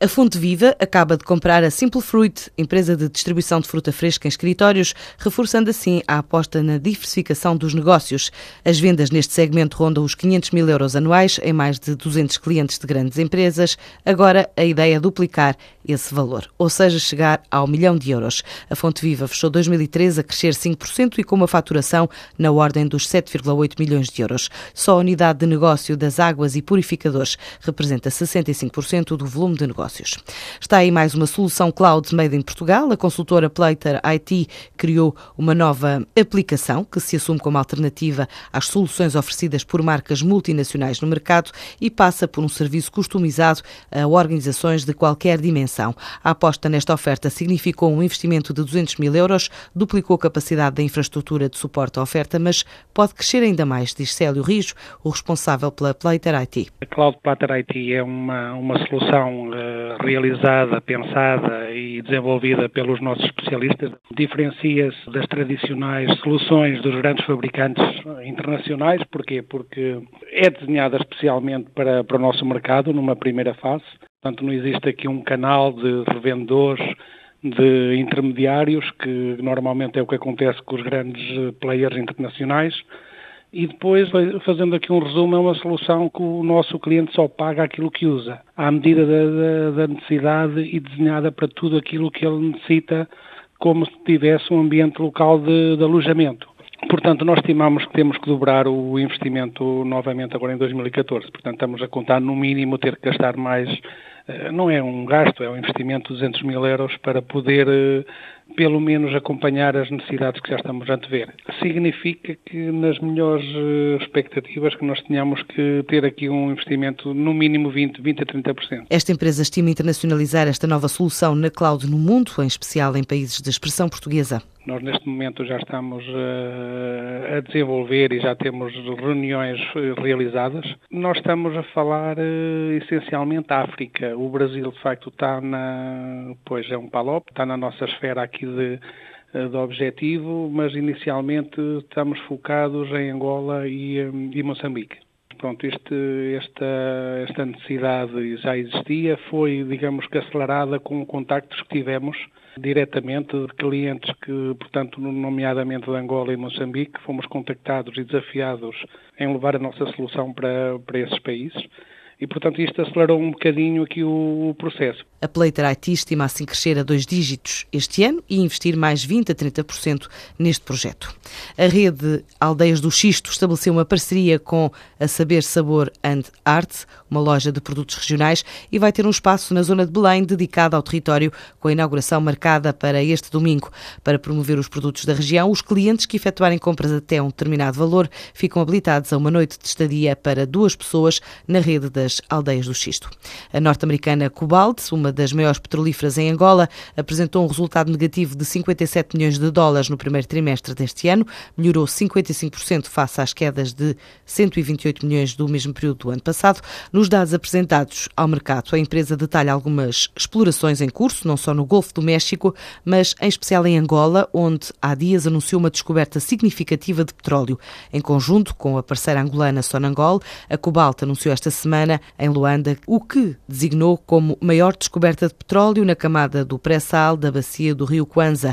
A Fonte Viva acaba de comprar a Simple Fruit, empresa de distribuição de fruta fresca em escritórios, reforçando assim a aposta na diversificação dos negócios. As vendas neste segmento rondam os 500 mil euros anuais em mais de 200 clientes de grandes empresas. Agora a ideia é duplicar esse valor, ou seja, chegar ao milhão de euros. A Fonte Viva fechou 2013 a crescer 5% e com uma faturação na ordem dos 7,8 milhões de euros. Só a unidade de negócio das águas e purificadores representa 65% do volume de negócio negócios. Está aí mais uma solução cloud made in Portugal. A consultora Plater IT criou uma nova aplicação que se assume como alternativa às soluções oferecidas por marcas multinacionais no mercado e passa por um serviço customizado a organizações de qualquer dimensão. A aposta nesta oferta significou um investimento de 200 mil euros, duplicou a capacidade da infraestrutura de suporte à oferta, mas pode crescer ainda mais, diz Célio Rijo, o responsável pela Plater IT. A Cloud Plater IT é uma, uma solução uh, realizada, pensada e desenvolvida pelos nossos especialistas, diferencia-se das tradicionais soluções dos grandes fabricantes internacionais. Porquê? Porque é desenhada especialmente para, para o nosso mercado, numa primeira fase. Portanto, não existe aqui um canal de revendedores de intermediários, que normalmente é o que acontece com os grandes players internacionais e depois, fazendo aqui um resumo, é uma solução que o nosso cliente só paga aquilo que usa, à medida da, da necessidade e desenhada para tudo aquilo que ele necessita, como se tivesse um ambiente local de, de alojamento. Portanto, nós estimamos que temos que dobrar o investimento novamente agora em 2014. Portanto, estamos a contar no mínimo ter que gastar mais não é um gasto, é um investimento de 200 mil euros para poder, eh, pelo menos, acompanhar as necessidades que já estamos a ver. Significa que, nas melhores eh, expectativas, que nós tenhamos que ter aqui um investimento no mínimo 20, 20 a 30%. Esta empresa estima internacionalizar esta nova solução na cloud no mundo, em especial em países de expressão portuguesa. Nós, neste momento, já estamos a desenvolver e já temos reuniões realizadas. Nós estamos a falar essencialmente África, o Brasil, de facto, está na, pois é um PALOP, está na nossa esfera aqui de, de objetivo, mas inicialmente estamos focados em Angola e, e Moçambique. Pronto, este, esta, esta necessidade já existia, foi, digamos que, acelerada com contactos que tivemos diretamente de clientes que, portanto, nomeadamente de Angola e Moçambique, fomos contactados e desafiados em levar a nossa solução para, para esses países e, portanto, isto acelerou um bocadinho aqui o, processo. A Plater IT estima assim crescer a dois dígitos este ano e investir mais 20 a 30% neste projeto. A rede Aldeias do Xisto estabeleceu uma parceria com a Saber Sabor and Art, uma loja de produtos regionais, e vai ter um espaço na zona de Belém dedicado ao território, com a inauguração marcada para este domingo. Para promover os produtos da região, os clientes que efetuarem compras até um determinado valor ficam habilitados a uma noite de estadia para duas pessoas na rede das das aldeias do xisto. A norte-americana Cobalt, uma das maiores petrolíferas em Angola, apresentou um resultado negativo de 57 milhões de dólares no primeiro trimestre deste ano, melhorou 55% face às quedas de 128 milhões do mesmo período do ano passado. Nos dados apresentados ao mercado, a empresa detalha algumas explorações em curso, não só no Golfo do México, mas em especial em Angola, onde há dias anunciou uma descoberta significativa de petróleo. Em conjunto com a parceira angolana Sonangol, a Cobalt anunciou esta semana em Luanda, o que designou como maior descoberta de petróleo na camada do pré-sal da bacia do rio Kwanza.